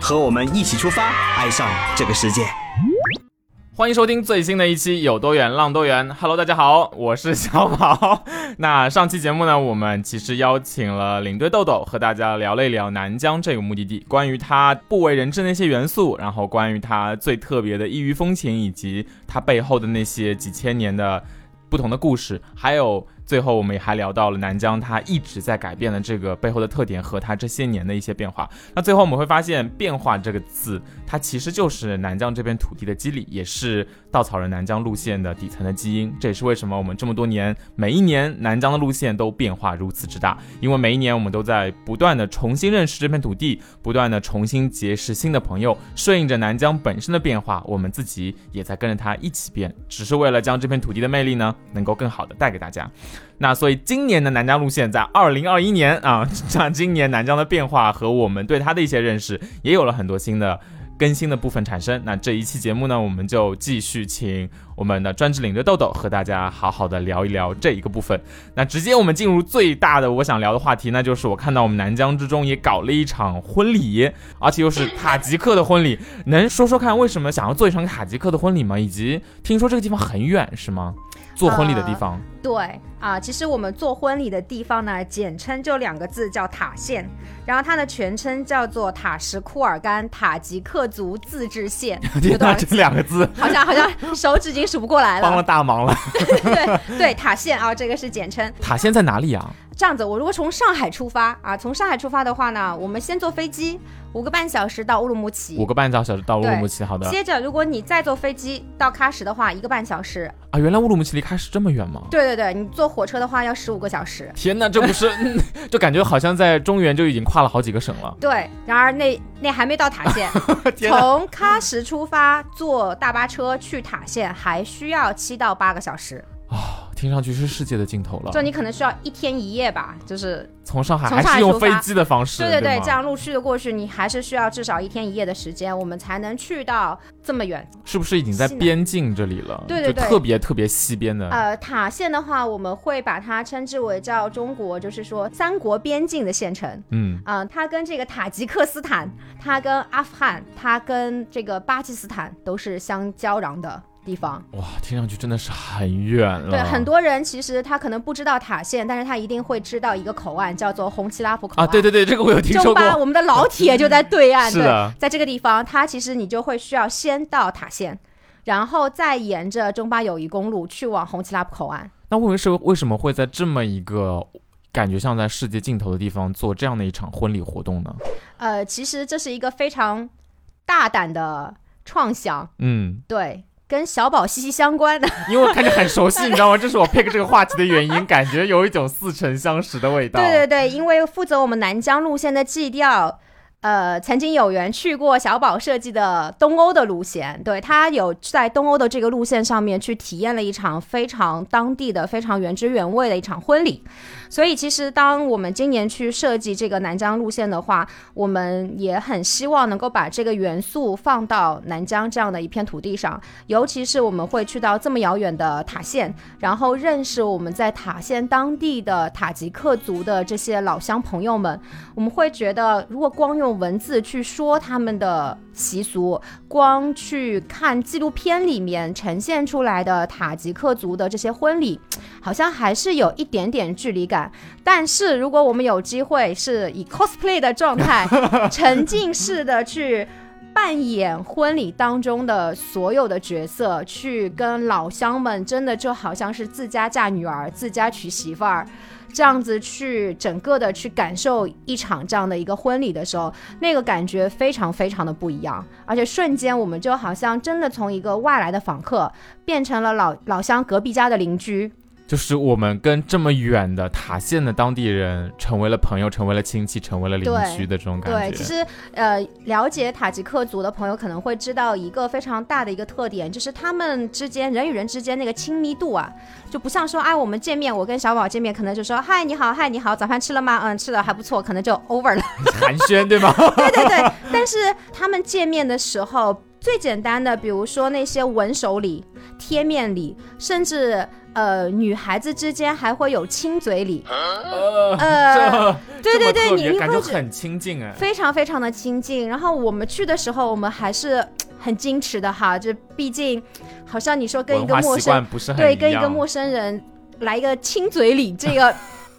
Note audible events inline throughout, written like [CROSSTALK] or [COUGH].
和我们一起出发，爱上这个世界。欢迎收听最新的一期有多远浪多远。Hello，大家好，我是小宝。[LAUGHS] 那上期节目呢，我们其实邀请了领队豆豆和大家聊了一聊南疆这个目的地，关于它不为人知的那些元素，然后关于它最特别的异域风情，以及它背后的那些几千年的不同的故事，还有。最后，我们也还聊到了南疆，它一直在改变的这个背后的特点和它这些年的一些变化。那最后我们会发现，变化这个字，它其实就是南疆这片土地的肌理，也是稻草人南疆路线的底层的基因。这也是为什么我们这么多年，每一年南疆的路线都变化如此之大，因为每一年我们都在不断的重新认识这片土地，不断的重新结识新的朋友，顺应着南疆本身的变化，我们自己也在跟着它一起变，只是为了将这片土地的魅力呢，能够更好的带给大家。那所以今年的南疆路线在二零二一年啊，[LAUGHS] 像今年南疆的变化和我们对它的一些认识，也有了很多新的更新的部分产生。那这一期节目呢，我们就继续请我们的专职领队豆豆和大家好好的聊一聊这一个部分。那直接我们进入最大的我想聊的话题，那就是我看到我们南疆之中也搞了一场婚礼，而且又是塔吉克的婚礼。能说说看为什么想要做一场塔吉克的婚礼吗？以及听说这个地方很远是吗？做婚礼的地方，对啊，其实我们做婚礼的地方呢，简称就两个字，叫塔县。然后它的全称叫做塔什库尔干塔吉克族自治县。[LAUGHS] 这两个字，好像好像手指已经数不过来了，帮了大忙了。[LAUGHS] 对对，塔县啊，这个是简称。塔县在哪里啊？这样子，我如果从上海出发啊，从上海出发的话呢，我们先坐飞机五个半小时到乌鲁木齐，五个半小时到乌鲁木齐，好的。接着，如果你再坐飞机到喀什的话，一个半小时。啊，原来乌鲁木齐离喀什这么远吗？对对对，你坐火车的话要十五个小时。天哪，这不是 [LAUGHS] 就感觉好像在中原就已经跨了好几个省了。对，然而那那还没到塔县，[LAUGHS] 从喀什出发坐大巴车去塔县还需要七到八个小时。啊，听上去是世界的尽头了。就你可能需要一天一夜吧，就是从上海还是用飞机的方式，对对对，这样陆续的过去，你还是需要至少一天一夜的时间，我们才能去到这么远。是不是已经在边境这里了？对对对，特别特别西边的。呃，塔县的话，我们会把它称之为叫中国，就是说三国边境的县城。嗯啊，它跟这个塔吉克斯坦，它跟阿富汗，它跟这个巴基斯坦都是相交壤的。地方哇，听上去真的是很远了。对，很多人其实他可能不知道塔县，但是他一定会知道一个口岸叫做红旗拉普口岸。啊，对对对，这个我有听说过。我们的老铁就在对岸。是的，[LAUGHS] 在这个地方，他其实你就会需要先到塔县，然后再沿着中巴友谊公路去往红旗拉普口岸。那为什么为什么会在这么一个感觉像在世界尽头的地方做这样的一场婚礼活动呢？呃，其实这是一个非常大胆的创想。嗯，对。跟小宝息息相关的，[LAUGHS] 因为我看着很熟悉，你知道吗？这是我 pick 这个话题的原因，感觉有一种似曾相识的味道。对对对，因为负责我们南疆路线的 G 调。呃，曾经有缘去过小宝设计的东欧的路线，对他有在东欧的这个路线上面去体验了一场非常当地的、非常原汁原味的一场婚礼。所以，其实当我们今年去设计这个南疆路线的话，我们也很希望能够把这个元素放到南疆这样的一片土地上，尤其是我们会去到这么遥远的塔县，然后认识我们在塔县当地的塔吉克族的这些老乡朋友们，我们会觉得，如果光用用文字去说他们的习俗，光去看纪录片里面呈现出来的塔吉克族的这些婚礼，[TSK] 好像还是有一点点距离感。但是如果我们有机会是以 cosplay 的状态，[LAUGHS] 沉浸式的去扮演婚礼当中的所有的角色，去跟老乡们真的就好像是自家嫁女儿、自家娶媳妇儿。这样子去整个的去感受一场这样的一个婚礼的时候，那个感觉非常非常的不一样，而且瞬间我们就好像真的从一个外来的访客变成了老老乡隔壁家的邻居，就是我们跟这么远的塔县的当地人成为了朋友，成为了亲戚，成为了邻居的这种感觉。对，其实呃，了解塔吉克族的朋友可能会知道一个非常大的一个特点，就是他们之间人与人之间那个亲密度啊，就不像说哎我们见面，我跟小宝见面可能就说嗨你好嗨你好，早饭吃了吗？嗯，吃的还不错，可能就 over 了，寒暄对吗？[LAUGHS] 对对对，但是他们见面的时候。最简单的，比如说那些文手礼、贴面礼，甚至呃，女孩子之间还会有亲嘴礼。呃，对对对，你感觉很亲近哎，非常非常的亲近。然后我们去的时候，我们还是很矜持的哈，就毕竟好像你说跟一个陌生对跟一个陌生人来一个亲嘴礼，这个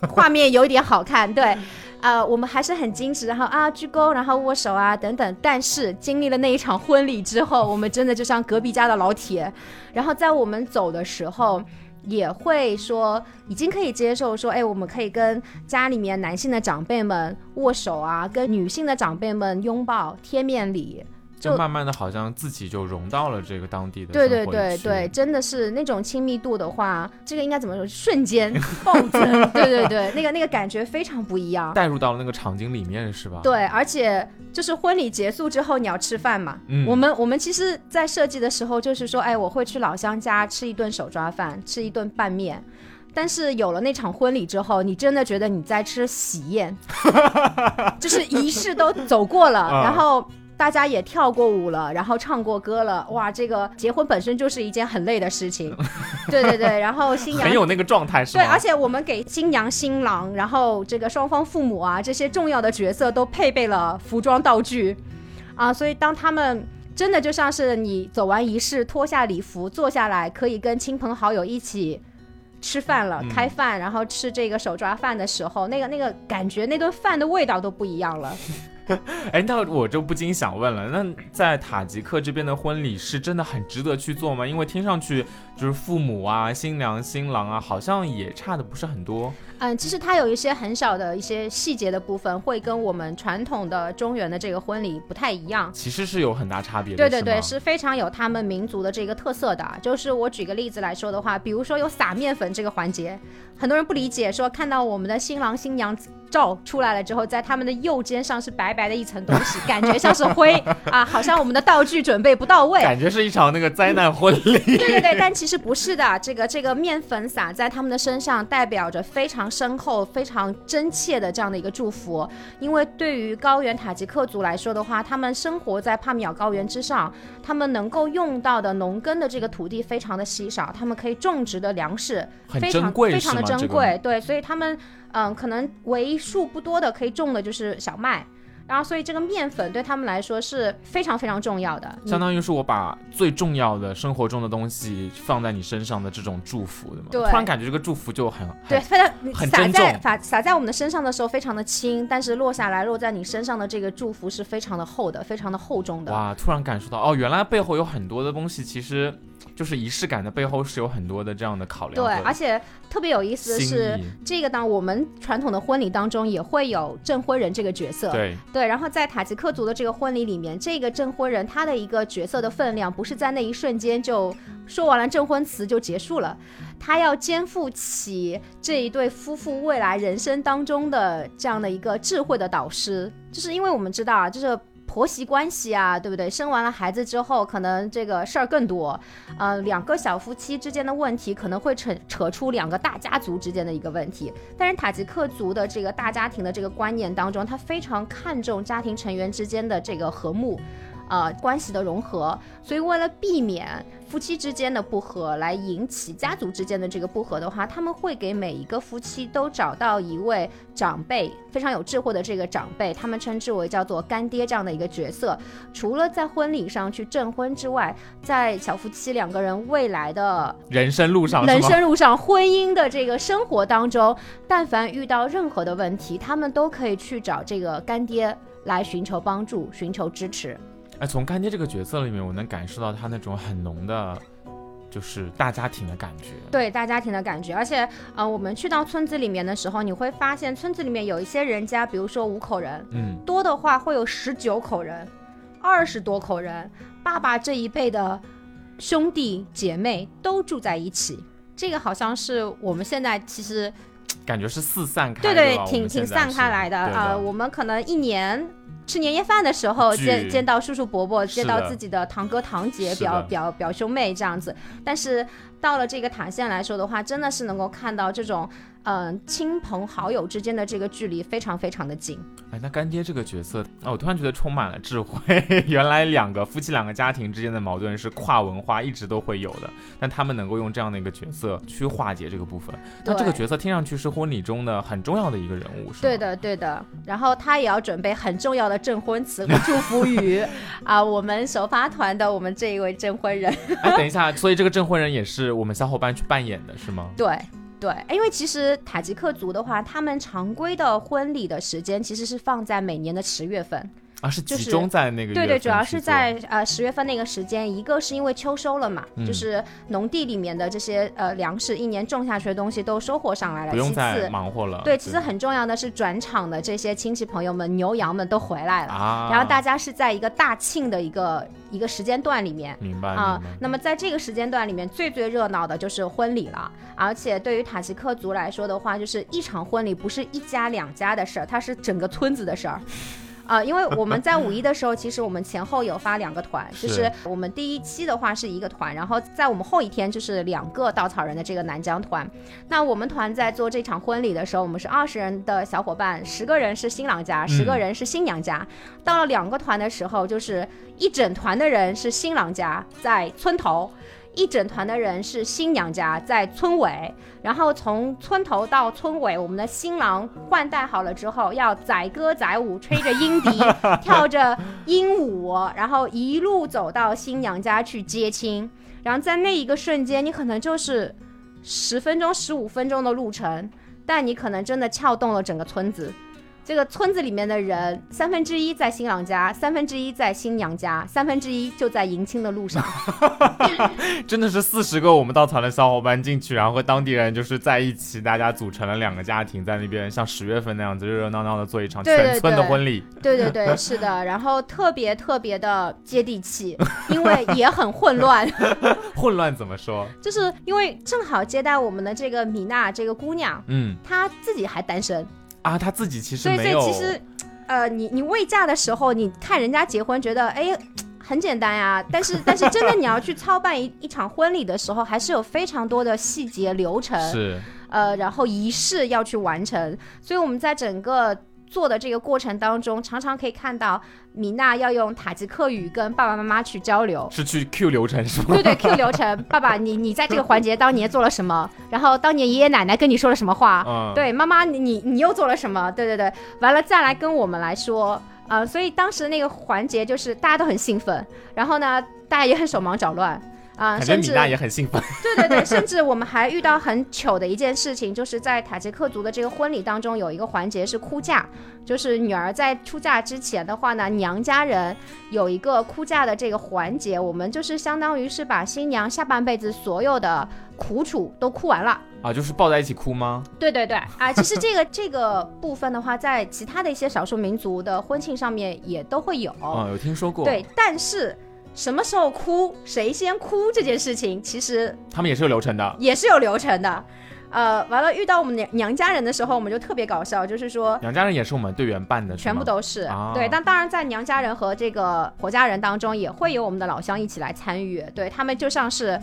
画面有点好看，对。啊，我们还是很矜持，然后啊鞠躬，然后握手啊等等。但是经历了那一场婚礼之后，我们真的就像隔壁家的老铁。然后在我们走的时候，也会说已经可以接受说，哎，我们可以跟家里面男性的长辈们握手啊，跟女性的长辈们拥抱贴面礼。就慢慢的，好像自己就融到了这个当地的。对对对对，真的是那种亲密度的话，这个应该怎么说？瞬间 [LAUGHS] 暴增。对对对，那个那个感觉非常不一样。带入到了那个场景里面，是吧？对，而且就是婚礼结束之后你要吃饭嘛。嗯。我们我们其实，在设计的时候就是说，哎，我会去老乡家吃一顿手抓饭，吃一顿拌面。但是有了那场婚礼之后，你真的觉得你在吃喜宴，[LAUGHS] 就是仪式都走过了，然后。大家也跳过舞了，然后唱过歌了，哇，这个结婚本身就是一件很累的事情，[LAUGHS] 对对对，然后新娘很有那个状态，是对，而且我们给新娘新郎，然后这个双方父母啊这些重要的角色都配备了服装道具，啊，所以当他们真的就像是你走完仪式，脱下礼服，坐下来可以跟亲朋好友一起吃饭了，开饭，然后吃这个手抓饭的时候，那个那个感觉，那顿饭的味道都不一样了。[LAUGHS] [LAUGHS] 哎，那我就不禁想问了，那在塔吉克这边的婚礼是真的很值得去做吗？因为听上去就是父母啊、新娘新郎啊，好像也差的不是很多。嗯，其实它有一些很小的一些细节的部分，会跟我们传统的中原的这个婚礼不太一样。其实是有很大差别的。对对对，是非常有他们民族的这个特色的。就是我举个例子来说的话，比如说有撒面粉这个环节，很多人不理解，说看到我们的新郎新娘。照出来了之后，在他们的右肩上是白白的一层东西，感觉像是灰 [LAUGHS] 啊，好像我们的道具准备不到位，感觉是一场那个灾难婚礼。对对对，但其实不是的，这个这个面粉撒在他们的身上，代表着非常深厚、非常真切的这样的一个祝福。因为对于高原塔吉克族来说的话，他们生活在帕米尔高原之上，他们能够用到的农耕的这个土地非常的稀少，他们可以种植的粮食非常非常的珍贵，对，所以他们。嗯，可能为数不多的可以种的就是小麦，然后所以这个面粉对他们来说是非常非常重要的，相当于是我把最重要的生活中的东西放在你身上的这种祝福，对吗？对，突然感觉这个祝福就很对，非常很洒在洒洒在我们的身上的时候非常的轻，但是落下来落在你身上的这个祝福是非常的厚的，非常的厚重的。哇，突然感受到哦，原来背后有很多的东西，其实。就是仪式感的背后是有很多的这样的考量。对，而且特别有意思的是，这个当我们传统的婚礼当中也会有证婚人这个角色。对对，然后在塔吉克族的这个婚礼里面，这个证婚人他的一个角色的分量不是在那一瞬间就说完了证婚词就结束了，他要肩负起这一对夫妇未来人生当中的这样的一个智慧的导师，就是因为我们知道啊，就是。婆媳关系啊，对不对？生完了孩子之后，可能这个事儿更多。呃，两个小夫妻之间的问题，可能会扯扯出两个大家族之间的一个问题。但是塔吉克族的这个大家庭的这个观念当中，他非常看重家庭成员之间的这个和睦。呃，关系的融合，所以为了避免夫妻之间的不和，来引起家族之间的这个不和的话，他们会给每一个夫妻都找到一位长辈，非常有智慧的这个长辈，他们称之为叫做干爹这样的一个角色。除了在婚礼上去证婚之外，在小夫妻两个人未来的人生路上，人生路上，婚姻的这个生活当中，但凡遇到任何的问题，他们都可以去找这个干爹来寻求帮助，寻求支持。哎，从干爹这个角色里面，我能感受到他那种很浓的，就是大家庭的感觉。对，大家庭的感觉。而且，呃，我们去到村子里面的时候，你会发现村子里面有一些人家，比如说五口人，嗯，多的话会有十九口人，二十多口人，爸爸这一辈的兄弟姐妹都住在一起。这个好像是我们现在其实感觉是四散开对，对，挺挺散开来的啊、啊。我们可能一年吃年夜饭的时候见见到叔叔伯伯，见到自己的堂哥堂姐、表表表兄妹这样子。但是到了这个塔县来说的话，真的是能够看到这种嗯、亲朋好友之间的这个距离非常非常的近。哎，那干爹这个角色，哦，我突然觉得充满了智慧。[LAUGHS] 原来两个夫妻两个家庭之间的矛盾是跨文化一直都会有的，但他们能够用这样的一个角色去化解这个部分。那这个角色听上去是婚礼中的很重要的一个人物，是吗？对。的，对的。然后他也要准备很重要的证婚词和祝福语 [LAUGHS] 啊。我们首发团的我们这一位证婚人，哎，等一下，所以这个证婚人也是我们小伙伴去扮演的，是吗？对。对，因为其实塔吉克族的话，他们常规的婚礼的时间其实是放在每年的十月份。啊，是集中在那个对对，主要是在呃十月份那个时间，一个是因为秋收了嘛，嗯就是农地里面的这些呃粮食一年种下去的东西都收获上来了。其不用再次，忙活了。对，其实很重要的是转场的这些亲戚朋友们、牛羊们都回来了，啊，然后大家是在一个大庆的一个一个时间段里面。明白啊那么在这个时间段里面，最最热闹的就是婚礼了。而且对于塔吉克族来说的话，就是一场婚礼不是一家两家的事儿，它是整个村子的事儿。啊、因为我们在五一的时候，其实我们前后有发两个团，就是是我们第一期的话是一个团，然后在我们后一天就是两个稻草人的这个南疆团。那我们团在做这场婚礼的时候，我们是二十人的小伙伴，十个人是新郎家，十个人是新娘家。到了两个团的时候，就是一整团的人是新郎家在村头。一整团的人是新娘家在村尾，然后从村头到村尾，我们的新郎换代好了之后，要载歌载舞，吹着鹰笛，[LAUGHS] 跳着鹦鹉，然后一路走到新娘家去接亲。然后在那一个瞬间，你可能就是十分钟、十五分钟的路程，但你可能真的撬动了整个村子。这个村子里面的人，三分之一在新郎家，三分之一在新娘家，三分之一就在迎亲的路上。[LAUGHS] 真的是四十个我们稻草的小伙伴进去，然后和当地人就是在一起，大家组成了两个家庭，在那边像十月份那样子热热闹闹的做一场全村的婚礼。对对对，是的，[LAUGHS] 然后特别特别的接地气，因为也很混乱，[LAUGHS] 混乱怎么说？就是因为正好接待我们的这个米娜这个姑娘，嗯她自己还单身，啊，他自己其实没有，以其实，呃，你你未嫁的时候，你看人家结婚，觉得哎。很简单呀，但是但是真的你要去操办一一场婚礼的时候，还是有非常多的细节流程，是呃，然后仪式要去完成，所以我们在整个做的这个过程当中，常常可以看到米娜要用塔吉克语跟爸爸妈妈去交流。是去 Q 流程是吗？对对，Q 流程，爸爸，你你在这个环节当年做了什么？然后当年爷爷奶奶跟你说了什么话？嗯，对，妈妈，你你你又做了什么？对对对，完了再来跟我们来说，呃，所以当时那个环节就是大家都很兴奋，然后呢，大家也很手忙脚乱。啊、甚至米娜也很兴奋。[LAUGHS] 对对对，甚至我们还遇到很糗的一件事情，就是在塔吉克族的这个婚礼当中，有一个环节是哭嫁，就是女儿在出嫁之前的话呢，娘家人有一个哭嫁的这个环节，我们就是相当于是把新娘下半辈子所有的苦楚都哭完了。啊，就是抱在一起哭吗？对对对，啊，其实这个这个部分的话，在其他的一些少数民族的婚庆上面也都会有。嗯，有听说过。，对，但是什么时候哭，谁先哭这件事情，其实他们也是有流程的。也是有流程的。呃，完了遇到我们娘娘家人的时候，我们就特别搞笑，就是说娘家人也是我们队员办的，全部都是、啊对。但当然，在娘家人和这个婆家人当中，也会有我们的老乡一起来参与。对他们就像是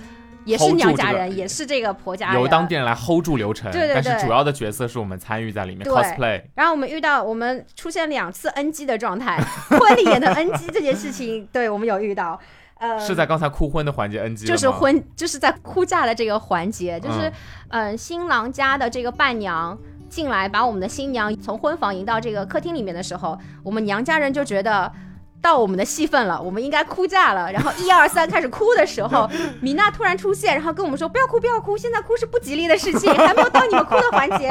也是娘家这个人，也是这个婆家人。由当地人来 hold 住流程，对对对但是主要的角色是我们参与在里面 cosplay。然后我们遇到我们出现两次 NG 的状态，婚礼也能 NG 这件事情，对我们有遇到。呃，是在刚才哭婚的环节 NG 就是婚就是在哭嫁的这个环节，就是嗯嗯、新郎家的这个伴娘进来把我们的新娘从婚房迎到这个客厅里面的时候，我们娘家人就觉得。到我们的戏份了，我们应该哭嫁了。然后一二三开始哭的时候，[LAUGHS] 米娜突然出现，然后跟我们说：“不要哭，不要哭，现在哭是不吉利的事情，[LAUGHS] 还没有到你们哭的环节。”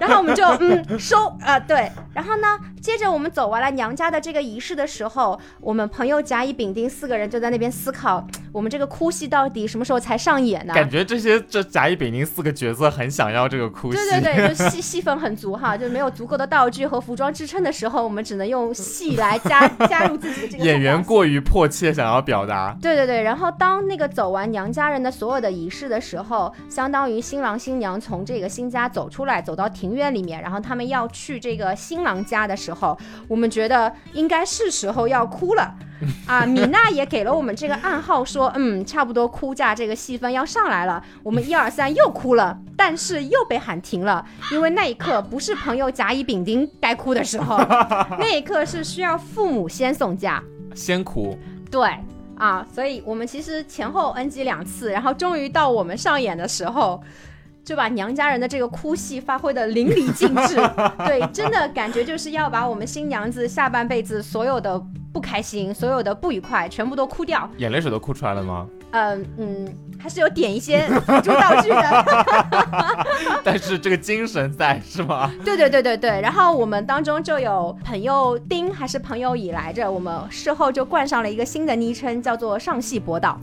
然后我们就嗯收呃对，然后呢，接着我们走完了娘家的这个仪式的时候，我们朋友甲乙丙丁四个人就在那边思考，我们这个哭戏到底什么时候才上演呢？感觉这些这甲乙丙丁四个角色很想要这个哭戏，对对对，就戏戏份很足哈，就没有足够的道具和服装支撑的时候，我们只能用戏来加 [LAUGHS] 加入用自己的这个演员过于迫切想要表达，对对对，然后当那个走完娘家人的所有的仪式的时候，相当于新郎新娘从这个新家走出来，走到庭院里面，然后他们要去这个新郎家的时候，我们觉得应该是时候要哭了。[LAUGHS] 啊，米娜也给了我们这个暗号，说，嗯，差不多哭嫁这个戏份要上来了。我们一二三又哭了，但是又被喊停了，因为那一刻不是朋友甲乙丙丁该哭的时候，[LAUGHS] 那一刻是需要父母先送嫁。先哭，对啊，所以我们其实前后 NG 两次，然后终于到我们上演的时候，就把娘家人的这个哭戏发挥的淋漓尽致。[LAUGHS] 对，真的感觉就是要把我们新娘子下半辈子所有的不开心、所有的不愉快全部都哭掉。眼泪水都哭出来了吗？嗯嗯，还是有点一些辅助道具的。[LAUGHS] 但是这个精神在是吗？对对对对对，然后我们当中就有朋友丁还是朋友乙来着，我们事后就冠上了一个新的昵称，叫做上戏博导。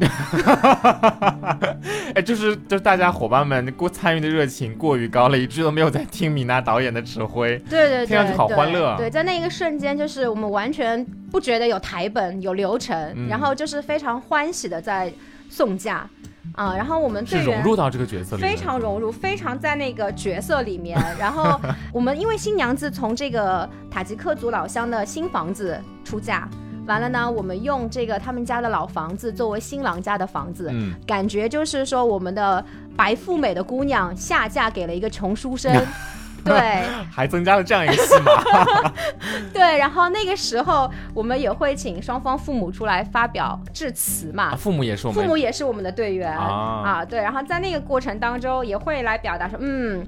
[LAUGHS] 哎，就是就是大家伙伴们过参与的热情过于高了，以至于都没有在听米娜导演的指挥。对对对，听上去好对欢乐啊对，在那一个瞬间，就是我们完全不觉得有台本、有流程，嗯然后就是非常欢喜的在送嫁啊、然后我们是队员。融入到这个角色里面，非常融入，非常在那个角色里面。[LAUGHS] 然后我们因为新娘子从这个塔吉克族老乡的新房子出嫁，完了呢，我们用这个他们家的老房子作为新郎家的房子，嗯，感觉就是说我们的白富美的姑娘下嫁给了一个穷书生。[LAUGHS] 对还增加了这样一个戏码，对，然后那个时候我们也会请双方父母出来发表致辞嘛。啊，父母也是我们父们母也是我们的队员。啊。对，然后在那个过程当中也会来表达说，嗯。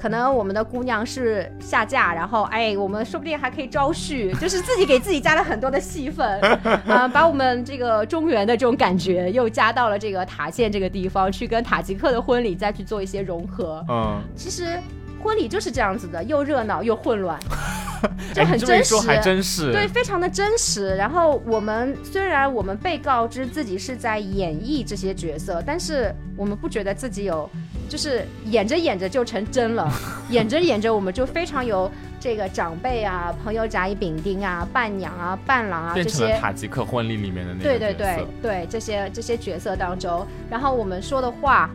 可能我们的姑娘是下嫁，然后哎，我们说不定还可以招婿，就是自己给自己加了很多的戏份，[LAUGHS] 啊、把我们这个中原的这种感觉又加到了这个塔县这个地方，去跟塔吉克的婚礼再去做一些融合。嗯，其实婚礼就是这样子的，又热闹又混乱，[LAUGHS] 就哎，很真实。还真是，对，非常的真实。然后我们虽然我们被告知自己是在演绎这些角色，但是我们不觉得自己有，就是演着演着就成真了，[LAUGHS] 演着演着我们就非常有这个长辈啊、朋友甲乙丙丁啊、伴娘啊、伴郎啊这些。变成了塔吉克婚礼里面的那个对对对对，这些这些角色当中，然后我们说的话，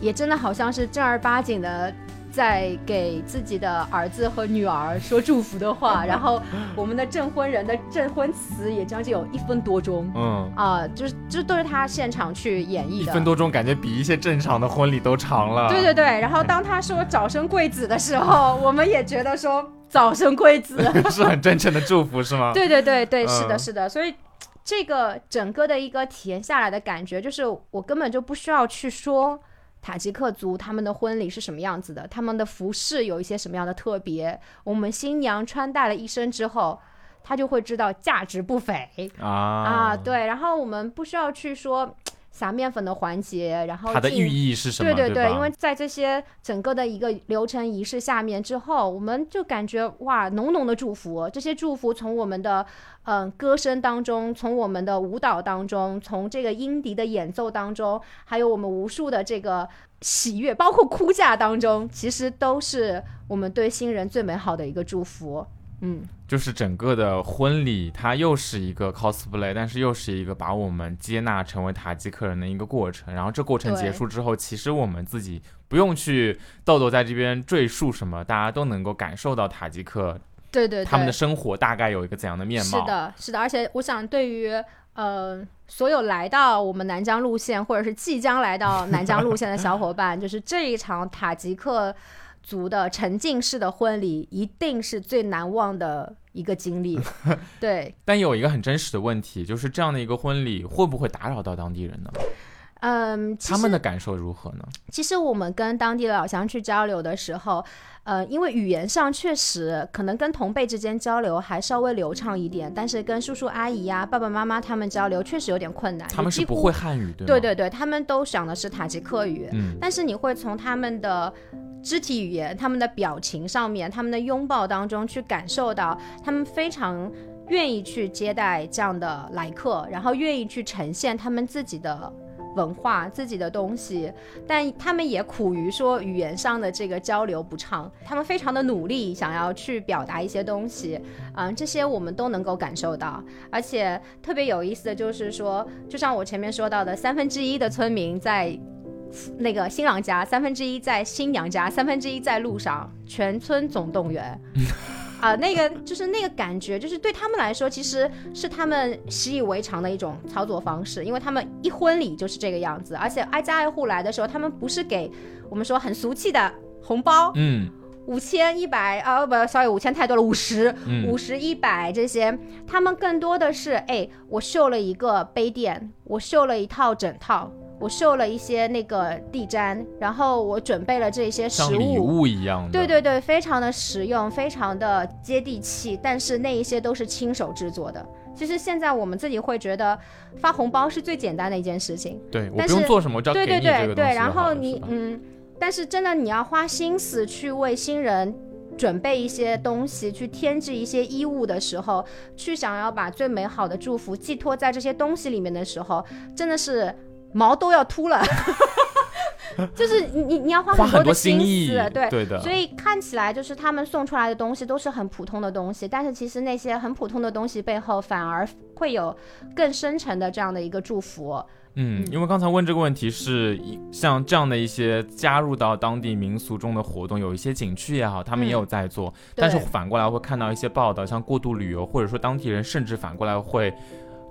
也真的好像是正儿八经的在给自己的儿子和女儿说祝福的话，[LAUGHS] 然后我们的证婚人的证婚词也将近有一分多钟。嗯，啊、就是这都是他现场去演绎的，一分多钟感觉比一些正常的婚礼都长了，对对对。然后当他说早生贵子的时候，[LAUGHS] 我们也觉得说早生贵子，[LAUGHS] 是很真诚的祝福是吗？对对对对，是的，嗯是的，所以这个整个的一个体验下来的感觉，就是我根本就不需要去说塔吉克族他们的婚礼是什么样子的，他们的服饰有一些什么样的特别，我们新娘穿戴了一身之后。她就会知道价值不菲啊啊，对，然后我们不需要去说撒面粉的环节，然后进它的寓意是什么？对对，对吧因为在这些整个的一个流程仪式下面之后，我们就感觉哇，浓浓的祝福。这些祝福从我们的嗯、呃歌声当中，从我们的舞蹈当中，从这个音笛的演奏当中，还有我们无数的这个喜悦，包括哭嫁当中，其实都是我们对新人最美好的一个祝福。嗯，就是整个的婚礼，它又是一个 cosplay，但是又是一个把我们接纳成为塔吉克人的一个过程。然后这过程结束之后，其实我们自己不用去豆豆在这边赘述什么，大家都能够感受到塔吉克对对对，他们的生活大概有一个怎样的面貌。是的，是的，而且我想对于呃所有来到我们南疆路线或者是即将来到 [LAUGHS] 南疆路线的小伙伴，就是这一场塔吉克族的沉浸式的婚礼，一定是最难忘的一个经历。[LAUGHS] 对，但有一个很真实的问题，就是这样的一个婚礼会不会打扰到当地人呢？嗯，他们的感受如何呢？其实我们跟当地的老乡去交流的时候，呃，因为语言上确实可能跟同辈之间交流还稍微流畅一点，但是跟叔叔阿姨呀、爸爸妈妈他们交流确实有点困难。他们是不会汉语，对吗？对对对，他们都讲的是塔吉克语，嗯，但是你会从他们的肢体语言、他们的表情上面、他们的拥抱当中去感受到，他们非常愿意去接待这样的来客，然后愿意去呈现他们自己的文化、自己的东西，但他们也苦于说语言上的这个交流不畅，他们非常的努力，想要去表达一些东西，嗯，这些我们都能够感受到。而且特别有意思的就是说，就像我前面说到的，三分之一的村民在。那个新郎家，三分之一在新娘家，三分之一在路上，全村总动员。啊，那个就是那个感觉，就是对他们来说，其实是他们习以为常的一种操作方式，因为他们一婚礼就是这个样子，而且挨家挨户来的时候，他们不是给我们说很俗气的红包，嗯，五千一百啊不，sorry，五千太多了，五十，五十一百这些，他们更多的是，哎，我绣了一个杯垫，我绣了一套枕套。我绣了一些那个地毡，然后我准备了这些食物，像礼物一样的。对对对，非常的实用，非常的接地气。但是那一些都是亲手制作的。其实现在我们自己会觉得发红包是最简单的一件事情。对，我不用做什么，对对对对。然后你嗯，但是真的你要花心思去为新人准备一些东西，去添置一些衣物的时候，去想要把最美好的祝福寄托在这些东西里面的时候，真的是。毛都要秃了，[LAUGHS] 就是你你你要花很多的心思，对对的。所以看起来就是他们送出来的东西都是很普通的东西，但是其实那些很普通的东西背后反而会有更深沉的这样的一个祝福。嗯，因为刚才问这个问题是像这样的一些加入到当地民俗中的活动，有一些景区也好，他们也有在做，但是反过来会看到一些报道，像过度旅游，或者说当地人甚至反过来会。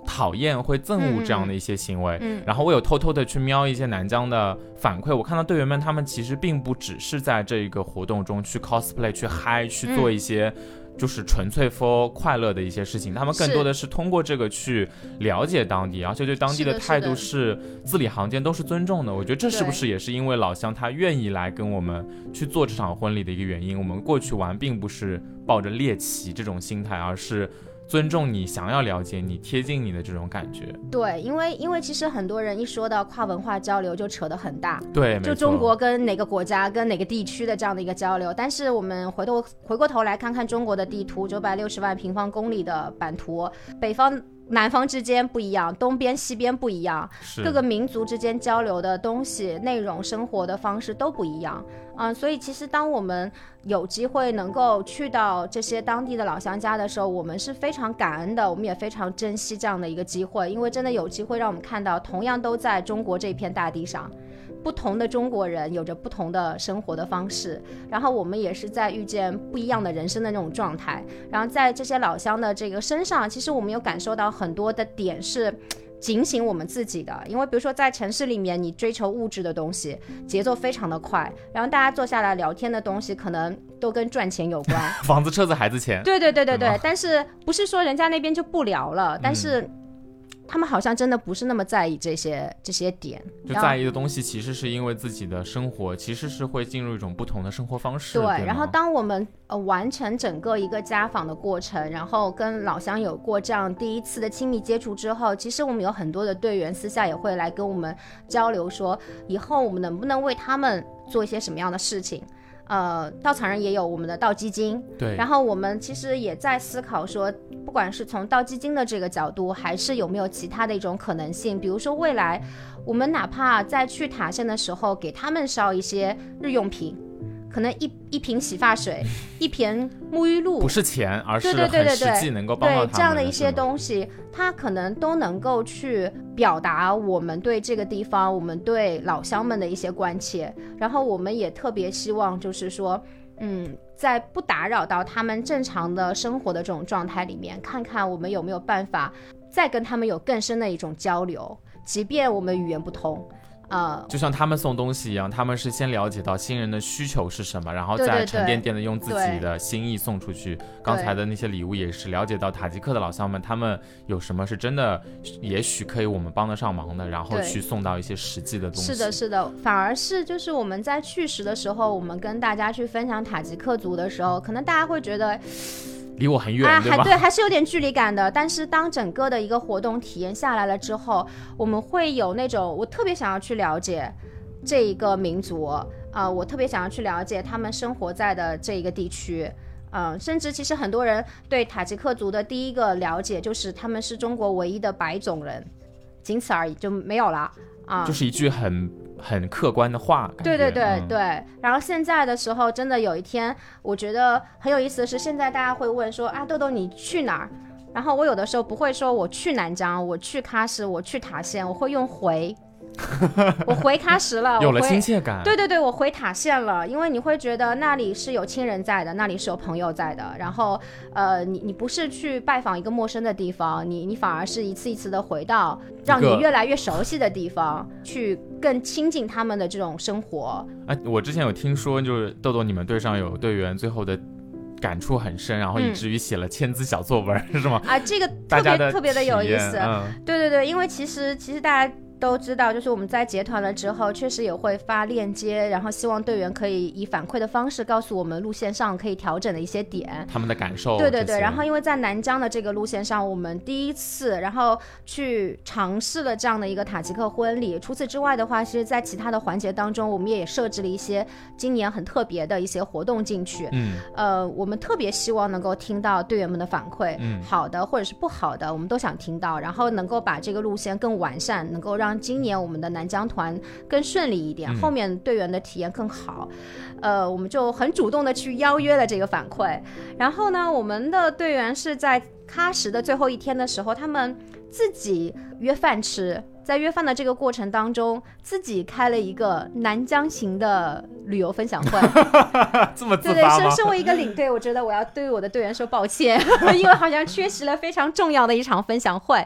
讨厌会憎恶这样的一些行为，然后我有偷偷的去瞄一些南疆的反馈，我看到队员们他们其实并不只是在这一个活动中去 cosplay 去嗨去做一些就是纯粹 for 快乐的一些事情，他们更多的是通过这个去了解当地，而且对当地的态度是字里行间都是尊重的。我觉得这是不是也是因为老乡他愿意来跟我们去做这场婚礼的一个原因？我们过去玩并不是抱着猎奇这种心态，而是。尊重你，想要了解你，贴近你的这种感觉。对，因为因为其实很多人一说到跨文化交流，就扯得很大。对，就中国跟哪个国家、跟哪个地区的这样的一个交流。但是我们回头回过头来看看中国的地图，九百六十万平方公里的版图，北方。南方之间不一样，东边西边不一样，各个民族之间交流的东西、内容、生活的方式都不一样嗯。所以其实当我们有机会能够去到这些当地的老乡家的时候，我们是非常感恩的，我们也非常珍惜这样的一个机会，因为真的有机会让我们看到，同样都在中国这片大地上。不同的中国人有着不同的生活的方式，然后我们也是在遇见不一样的人生的那种状态。然后在这些老乡的这个身上，其实我们有感受到很多的点是警醒我们自己的。因为比如说在城市里面，你追求物质的东西，节奏非常的快，然后大家坐下来聊天的东西可能都跟赚钱有关，[LAUGHS] 房子、车子、孩子、钱。对对对对对。但是不是说人家那边就不聊了，但是。他们好像真的不是那么在意这些这些点，就在意的东西其实是因为自己的生活其实是会进入一种不同的生活方式。对，然后当我们呃完成整个一个家访的过程，然后跟老乡有过这样第一次的亲密接触之后，其实我们有很多的队员私下也会来跟我们交流，说以后我们能不能为他们做一些什么样的事情。呃，稻草人也有我们的稻基金，对。然后我们其实也在思考说，不管是从稻基金的这个角度，还是有没有其他的一种可能性，比如说未来，我们哪怕在去塔县的时候，给他们烧一些日用品。可能一一瓶洗发水，[LAUGHS] 一瓶沐浴露，不是钱，而是很实际能够帮到他对这样的一些东西，它可能都能够去表达我们对这个地方、我们对老乡们的一些关切。然后我们也特别希望，就是说，嗯，在不打扰到他们正常的生活的这种状态里面，看看我们有没有办法再跟他们有更深的一种交流，即便我们语言不通。啊，就像他们送东西一样，他们是先了解到新人的需求是什么，然后再沉甸甸的用自己的心意送出去。刚才的那些礼物也是了解到塔吉克的老乡们，他们有什么是真的，也许可以我们帮得上忙的，然后去送到一些实际的东西。是的，是的，反而是就是我们在去时的时候，我们跟大家去分享塔吉克族的时候，可能大家会觉得。离我很远，还对，还是有点距离感的。但是当整个的一个活动体验下来了之后，我们会有那种我特别想要去了解这一个民族啊，我特别想要去了解他们生活在的这一个地区，嗯，甚至其实很多人对塔吉克族的第一个了解就是他们是中国唯一的白种人。仅此而已，就没有了啊。就是一句很很客观的话。对对对嗯对，然后现在的时候，真的有一天，我觉得很有意思的是，现在大家会问说啊，豆豆你去哪儿？然后我有的时候不会说我去南疆，我去喀什，我去塔县，我会用回，[LAUGHS] 我回喀什了，[LAUGHS] 有了亲切感。对对对，我回塔县了，因为你会觉得那里是有亲人在的，那里是有朋友在的。然后，呃，你你不是去拜访一个陌生的地方，你你反而是一次一次的回到让你越来越熟悉的地方，去更亲近他们的这种生活。哎，我之前有听说，就是豆豆你们队上有队员最后的感触很深，然后以嗯至于写了千字小作文，是吗？啊，这个特别特别的有意思。嗯，对对对，因为其实其实大家都知道，就是我们在结团了之后，确实也会发链接，然后希望队员可以以反馈的方式告诉我们路线上可以调整的一些点。他们的感受。对对对，然后因为在南疆的这个路线上，我们第一次，然后去尝试了这样的一个塔吉克婚礼。除此之外的话，其实在其他的环节当中，我们也设置了一些今年很特别的一些活动进去。嗯，呃，我们特别希望能够听到队员们的反馈，嗯好的或者是不好的，我们都想听到，然后能够把这个路线更完善，能够让今年我们的南疆团更顺利一点，嗯后面队员的体验更好。呃，我们就很主动的去邀约了这个反馈，然后呢，我们的队员是在喀什的最后一天的时候，他们自己约饭吃。在约饭的这个过程当中，自己开了一个南疆行的旅游分享会，[LAUGHS] 这么自对对，身身为一个领队，我觉得我要对我的队员说抱歉，[LAUGHS] 因为好像缺席了非常重要的一场分享会，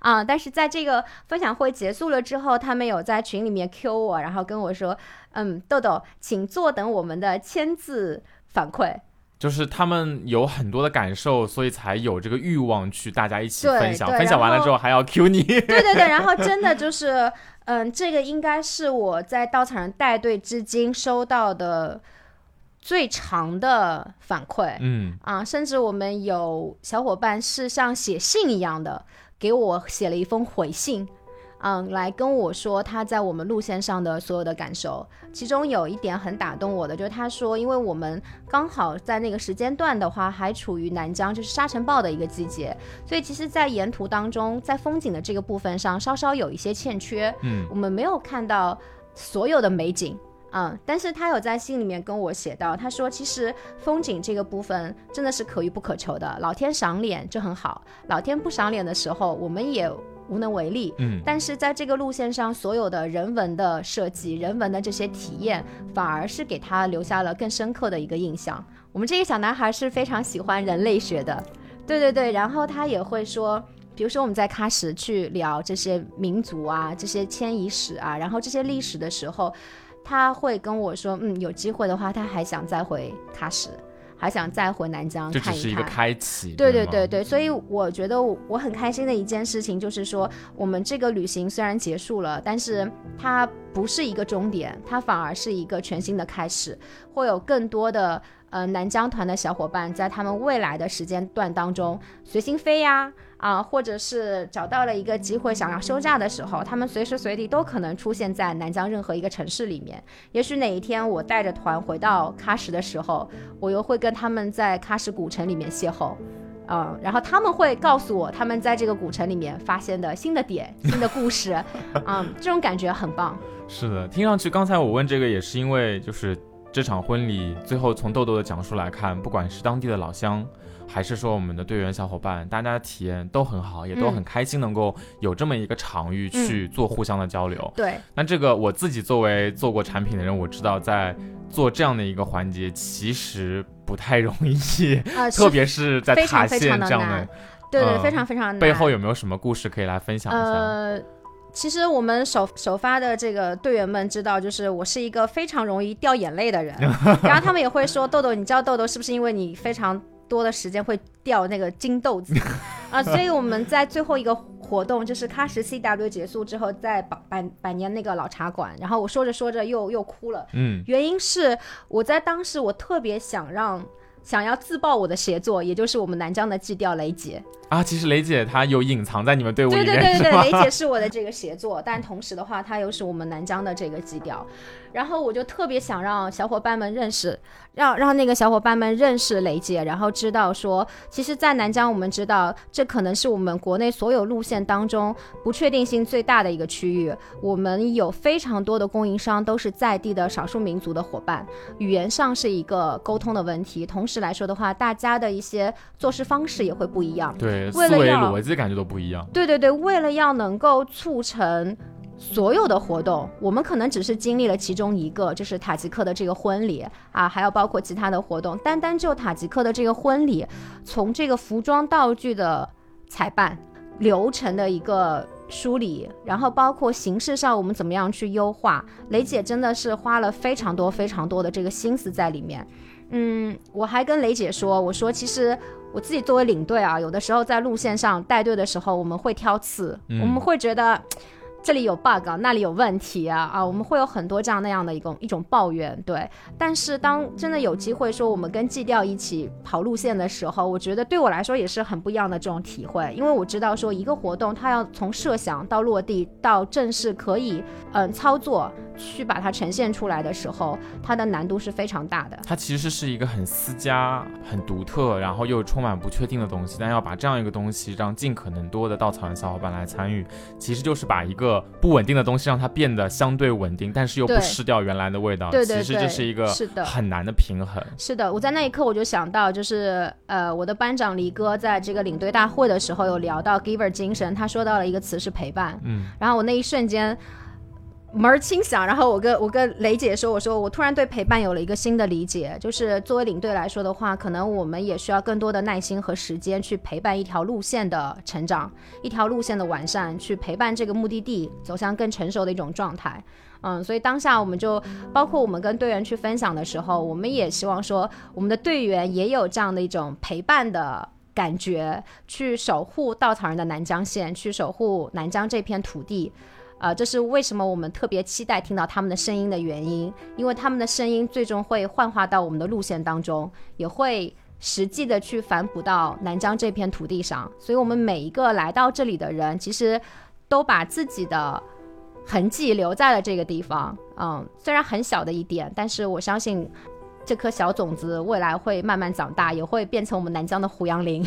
啊、但是在这个分享会结束了之后，他们有在群里面 Q 我，然后跟我说，嗯，豆豆，请坐等我们的签字反馈。就是他们有很多的感受，所以才有这个欲望去大家一起分享。分享完了之后还要 Q 你。[LAUGHS] 对对对，然后 [LAUGHS] 真的就是，嗯，这个应该是我在稻草人带队至今收到的最长的反馈。嗯，啊，甚至我们有小伙伴是像写信一样的给我写了一封回信，嗯，来跟我说他在我们路线上的所有的感受。其中有一点很打动我的，就是他说，因为我们刚好在那个时间段的话，还处于南疆就是沙尘暴的一个季节，所以其实，在沿途当中，在风景的这个部分上，稍稍有一些欠缺。嗯，我们没有看到所有的美景。嗯，但是他有在信里面跟我写到，他说其实风景这个部分真的是可遇不可求的，老天赏脸就很好，老天不赏脸的时候，我们也无能为力。嗯，但是在这个路线上，所有的人文的设计、人文的这些体验，反而是给他留下了更深刻的一个印象。我们这个小男孩是非常喜欢人类学的，对对对，然后他也会说。比如说我们在喀什去聊这些民族啊、这些迁移史啊，然后这些历史的时候，他会跟我说，嗯，有机会的话，他还想再回喀什，还想再回南疆看一看一是一个看。开启。对对对对，所以我觉得我我很开心的一件事情就是说，我们这个旅行虽然结束了，但是它不是一个终点，它反而是一个全新的开始，会有更多的呃南疆团的小伙伴在他们未来的时间段当中随心飞呀。啊，或者是找到了一个机会想要休假的时候，他们随时随地都可能出现在南疆任何一个城市里面。也许哪一天我带着团回到喀什的时候，我又会跟他们在喀什古城里面邂逅。嗯，然后他们会告诉我他们在这个古城里面发现的新的点、新的故事，[LAUGHS] 嗯，这种感觉很棒。是的，听上去刚才我问这个也是因为就是这场婚礼最后从豆豆的讲述来看，不管是当地的老乡。还是说我们的队员小伙伴，大家的体验都很好，也都很开心，能够有这么一个场域去做互相的交流。对，那这个我自己作为做过产品的人，我知道在做这样的一个环节其实不太容易，[LAUGHS] 呃，特别是在非塔常非常的县这样的，对对，嗯非常非常难。背后有没有什么故事可以来分享一下？呃，其实我们首首发的这个队员们知道，就是我是一个非常容易掉眼泪的人，[LAUGHS] 然后他们也会说豆豆，你知道豆豆是不是因为你非常多的时间会掉那个金豆子 [LAUGHS] 啊？所以我们在最后一个活动，就是喀什 CW 结束之后，在百百百年那个老茶馆，然后我说着说着又又哭了，嗯，原因是我在当时我特别想让。想要自爆我的协作，也就是我们南疆的基调雷姐，啊，其实雷姐她有隐藏在你们队伍里对面，对对对，是吗雷姐是我的这个协作，但同时的话，她又是我们南疆的这个基调。然后我就特别想让小伙伴们认识，让让那个小伙伴们认识雷姐，然后知道说，其实，在南疆我们知道，这可能是我们国内所有路线当中不确定性最大的一个区域。我们有非常多的供应商都是在地的少数民族的伙伴，语言上是一个沟通的问题。同时来说的话，大家的一些做事方式也会不一样。对，思为了维逻辑感觉都不一样。对对对，为了要能够促成所有的活动，我们可能只是经历了其中一个，就是塔吉克的这个婚礼啊，还有包括其他的活动。单单就塔吉克的这个婚礼，从这个服装道具的采办流程的一个梳理，然后包括形式上我们怎么样去优化，雷姐真的是花了非常多非常多的这个心思在里面。嗯，我还跟雷姐说，我说其实我自己作为领队啊，有的时候在路线上带队的时候，我们会挑刺，嗯我们会觉得。这里有 bug，啊那里有问题啊啊！我们会有很多这样那样的一种一种抱怨，对。但是当真的有机会说我们跟季调一起跑路线的时候，我觉得对我来说也是很不一样的这种体会，因为我知道说一个活动它要从设想到落地到正式可以嗯操作去把它呈现出来的时候，它的难度是非常大的。它其实是一个很私家、很独特，然后又充满不确定的东西。但要把这样一个东西让尽可能多的稻草人小伙伴来参与，其实就是把一个不稳定的东西让它变得相对稳定，但是又不失掉原来的味道。对对其实这是一个很难的平衡。是的，我在那一刻我就想到，就是呃，我的班长黎哥在这个领队大会的时候有聊到 giver 精神，他说到了一个词是陪伴，嗯，然后我那一瞬间门儿清响，然后我跟我跟雷姐说，我说我突然对陪伴有了一个新的理解，就是作为领队来说的话，可能我们也需要更多的耐心和时间去陪伴一条路线的成长，一条路线的完善，去陪伴这个目的地走向更成熟的一种状态。嗯，所以当下我们就包括我们跟队员去分享的时候，我们也希望说，我们的队员也有这样的一种陪伴的感觉，去守护稻草人的南疆线，去守护南疆这片土地。呃，这是为什么我们特别期待听到他们的声音的原因，因为他们的声音最终会幻化到我们的路线当中，也会实际的去反哺到南疆这片土地上。所以，我们每一个来到这里的人，其实都把自己的痕迹留在了这个地方。嗯，虽然很小的一点，但是我相信这颗小种子未来会慢慢长大，也会变成我们南疆的胡杨林。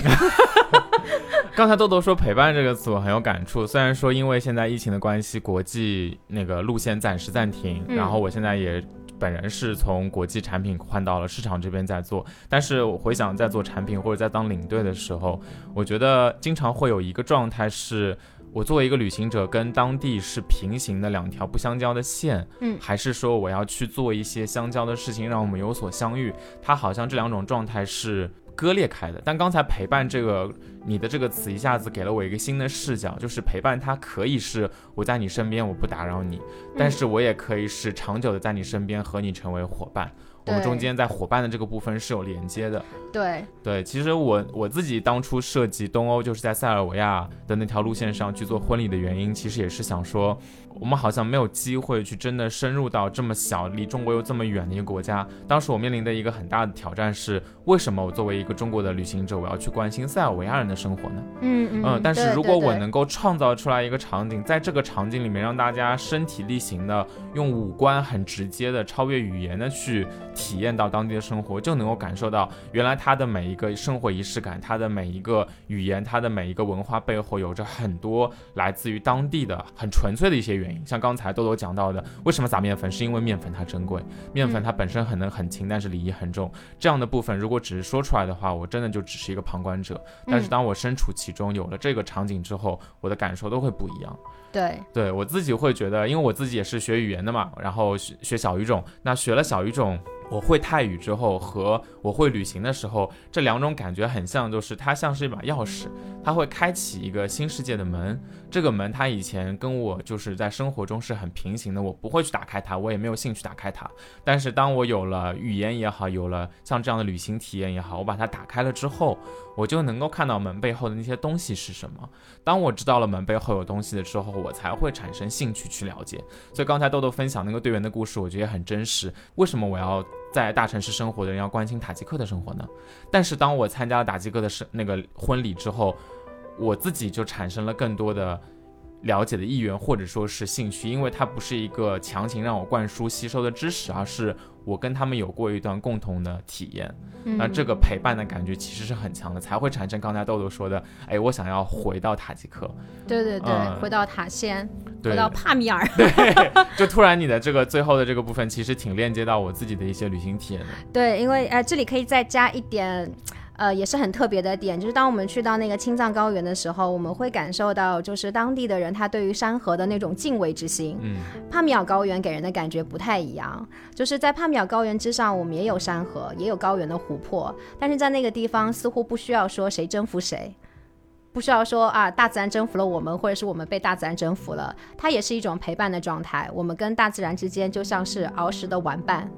[LAUGHS] 刚才豆豆说陪伴这个词，我很有感触。虽然说因为现在疫情的关系，国际那个路线暂时暂停，嗯然后我现在也本人是从国际产品换到了市场这边在做，但是我回想在做产品或者在当领队的时候，我觉得经常会有一个状态是。我作为一个旅行者，跟当地是平行的两条不相交的线，嗯还是说我要去做一些相交的事情，让我们有所相遇？它好像这两种状态是割裂开的。但刚才陪伴这个你的这个词，一下子给了我一个新的视角，就是陪伴它可以是我在你身边，我不打扰你，但是我也可以是长久的在你身边，和你成为伙伴。我们中间在伙伴的这个部分是有连接的。对，对，其实我我自己当初设计东欧就是在塞尔维亚的那条路线上去做婚礼的原因，其实也是想说，我们好像没有机会去真的深入到这么小、离中国又这么远的一个国家。当时我面临的一个很大的挑战是，为什么我作为一个中国的旅行者，我要去关心塞尔维亚人的生活呢？嗯嗯嗯，但是如果我能够创造出来一个场景，在这个场景里面让大家身体力行的，用五官很直接的超越语言的去体验到当地的生活，就能够感受到原来它的每一个生活仪式感，它的每一个语言，它的每一个文化背后有着很多来自于当地的很纯粹的一些原因。像刚才豆豆讲到的，为什么撒面粉，是因为面粉它珍贵，面粉它本身很能很轻，但是礼仪很重。这样的部分如果只是说出来的话，我真的就只是一个旁观者。但是当我身处其中，有了这个场景之后，我的感受都会不一样。对，对我自己会觉得，因为我自己也是学语言的嘛，然后学学小语种，那学了小语种。我会泰语之后和我会旅行的时候，这两种感觉很像，就是它像是一把钥匙，它会开启一个新世界的门。这个门它以前跟我就是在生活中是很平行的，我不会去打开它，我也没有兴趣打开它。但是当我有了语言也好，有了像这样的旅行体验也好，我把它打开了之后，我就能够看到门背后的那些东西是什么。当我知道了门背后有东西的时候，我才会产生兴趣去了解。所以刚才豆豆分享那个队员的故事，我觉得也很真实。为什么我要在大城市生活的人要关心塔吉克的生活呢？但是当我参加了塔吉克的生那个婚礼之后，我自己就产生了更多的了解的意愿或者说是兴趣，因为它不是一个强行让我灌输吸收的知识，而是我跟他们有过一段共同的体验。那这个陪伴的感觉其实是很强的，才会产生刚才豆豆说的，哎，我想要回到塔吉克。对对对，嗯回到塔仙，回到帕米尔。对，[LAUGHS] 就突然你的这个最后的这个部分，其实挺链接到我自己的一些旅行体验的。对，因为呃，这里可以再加一点。呃，也是很特别的点，就是当我们去到那个青藏高原的时候，我们会感受到，就是当地的人他对于山河的那种敬畏之心。嗯，帕米尔高原给人的感觉不太一样，就是在帕米尔高原之上，我们也有山河，也有高原的湖泊，但是在那个地方似乎不需要说谁征服谁，不需要说啊大自然征服了我们，或者是我们被大自然征服了，它也是一种陪伴的状态。我们跟大自然之间就像是儿时的玩伴，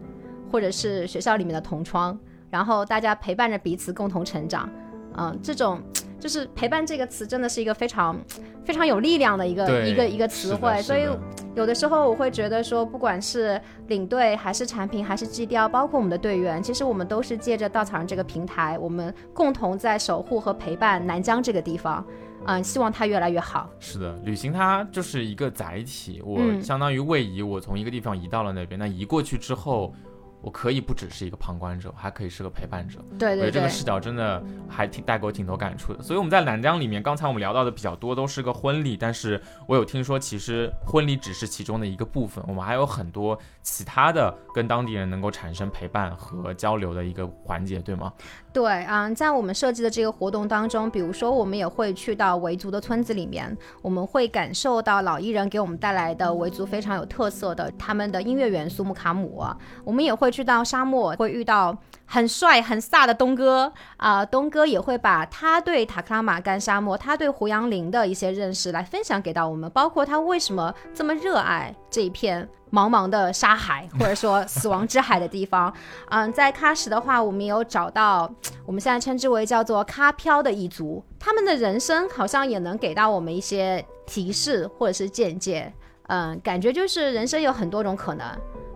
或者是学校里面的同窗，然后大家陪伴着彼此共同成长。嗯，这种就是陪伴这个词真的是一个非常非常有力量的一个一个一个词汇，所以有的时候我会觉得说，不管是领队还是产品还是基调，包括我们的队员，其实我们都是借着稻草人这个平台，我们共同在守护和陪伴南疆这个地方，嗯，希望它越来越好。是的，旅行它就是一个载体，我嗯相当于位移，我从一个地方移到了那边，那移过去之后。我可以不只是一个旁观者，还可以是个陪伴者。对对对我觉得这个，视角真的还挺带给我挺多感触的。所以我们在南疆里面，刚才我们聊到的比较多都是个婚礼，但是我有听说，其实婚礼只是其中的一个部分，我们还有很多其他的跟当地人能够产生陪伴和交流的一个环节，对吗？对，嗯，在我们设计的这个活动当中，比如说我们也会去到维族的村子里面，我们会感受到老艺人给我们带来的维族非常有特色的他们的音乐元素木卡姆。我们也会去到沙漠，会遇到很帅很飒的东哥啊、东哥也会把他对塔克拉玛干沙漠、他对胡杨林的一些认识来分享给到我们，包括他为什么这么热爱这一片茫茫的沙海，或者说死亡之海的地方。[LAUGHS] 嗯，在喀什的话，我们有找到我们现在称之为叫做喀飘的一族，他们的人生好像也能给到我们一些提示或者是见解。嗯，感觉就是人生有很多种可能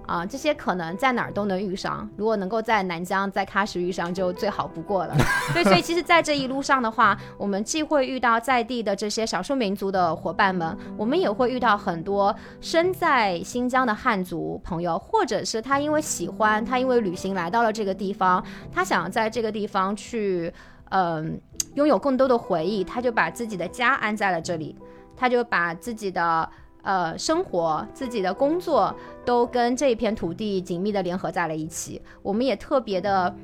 啊、这些可能在哪儿都能遇上。如果能够在南疆、在喀什遇上，就最好不过了。[LAUGHS] 对，所以其实，在这一路上的话，我们既会遇到在地的这些少数民族的伙伴们，我们也会遇到很多身在新疆的汉族朋友，或者是他因为喜欢，他因为旅行来到了这个地方，他想在这个地方去，嗯、拥有更多的回忆，他就把自己的家安在了这里，他就把自己的。呃，生活、自己的工作都跟这一片土地紧密的联合在了一起。我们也特别的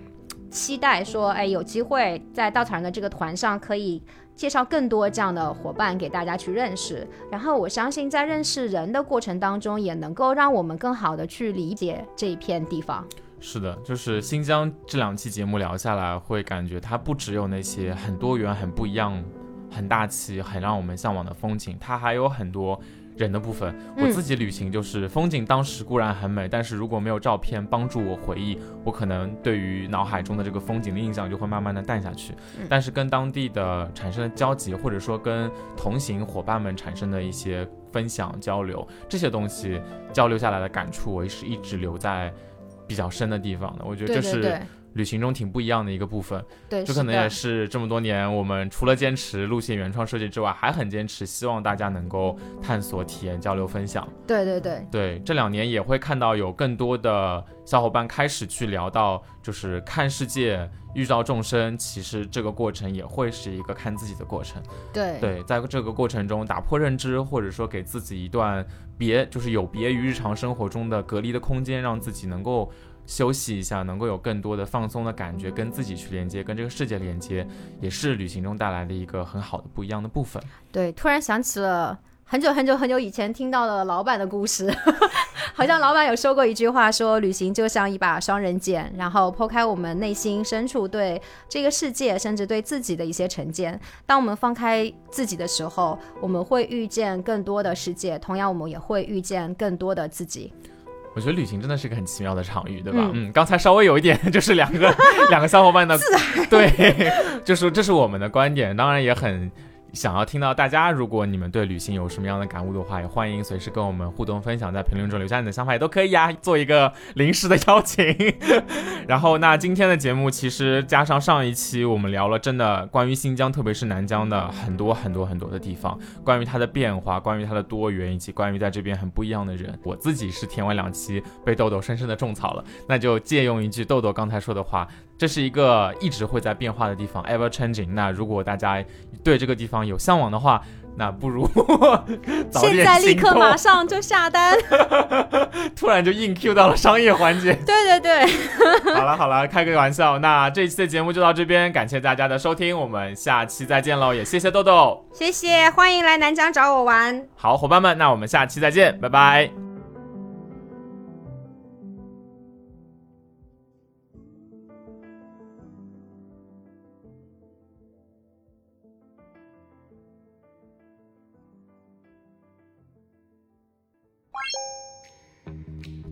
期待说，哎，有机会在稻草人的这个团上可以介绍更多这样的伙伴给大家去认识。然后我相信，在认识人的过程当中，也能够让我们更好的去理解这一片地方。是的，就是新疆这两期节目聊下来，会感觉它不只有那些很多元、很不一样、很大气、很让我们向往的风景，它还有很多人的部分。我嗯自己旅行就是风景当时固然很美，但是如果没有照片帮助我回忆，我可能对于脑海中的这个风景的印象就会慢慢的淡下去。嗯但是跟当地的产生的交集，或者说跟同行伙伴们产生的一些分享交流，这些东西交流下来的感触，我也是一直留在比较深的地方的。我觉得这是旅行中挺不一样的一个部分。对，是的这可能也是这么多年我们除了坚持路线原创设计之外，还很坚持希望大家能够探索、体验、交流、分享。对对对对，这两年也会看到有更多的小伙伴开始去聊到，就是看世界、遇到众生，其实这个过程也会是一个看自己的过程。对对，在这个过程中打破认知，或者说给自己一段别，就是有别于日常生活中的隔离的空间，让自己能够休息一下，能够有更多的放松的感觉，跟自己去连接，跟这个世界连接，也是旅行中带来的一个很好的不一样的部分。对，突然想起了。很久很久很久以前听到的老板的故事，[LAUGHS] 好像老板有说过一句话说，旅行就像一把双刃剑，然后剖开我们内心深处对这个世界，甚至对自己的一些成见。当我们放开自己的时候，我们会遇见更多的世界，同样我们也会遇见更多的自己。我觉得旅行真的是个很奇妙的场域，对吧？嗯嗯，刚才稍微有一点 [LAUGHS] 就是两个两个小伙伴的 [LAUGHS] 对，就是这是我们的观点，当然也很想要听到大家，如果你们对旅行有什么样的感悟的话，也欢迎随时跟我们互动分享，在评论中留下你的想法也都可以呀，做一个临时的邀请。然后，那今天的节目其实加上上一期，我们聊了真的关于新疆，特别是南疆的很多很多很多的地方，关于它的变化，关于它的多元，以及关于在这边很不一样的人。我自己是填完两期被豆豆深深的种草了，那就借用一句豆豆刚才说的话。这是一个一直会在变化的地方，ever changing。那如果大家对这个地方有向往的话，那不如 [LAUGHS] 现在立刻马上就下单。[LAUGHS] 突然就硬 Q 到了商业环节。对 [LAUGHS] 对对。好了好了，开个玩笑。那这一期的节目就到这边，感谢大家的收听，我们下期再见喽！也谢谢豆豆，谢谢，欢迎来南疆找我玩。好，伙伴们，那我们下期再见，拜拜。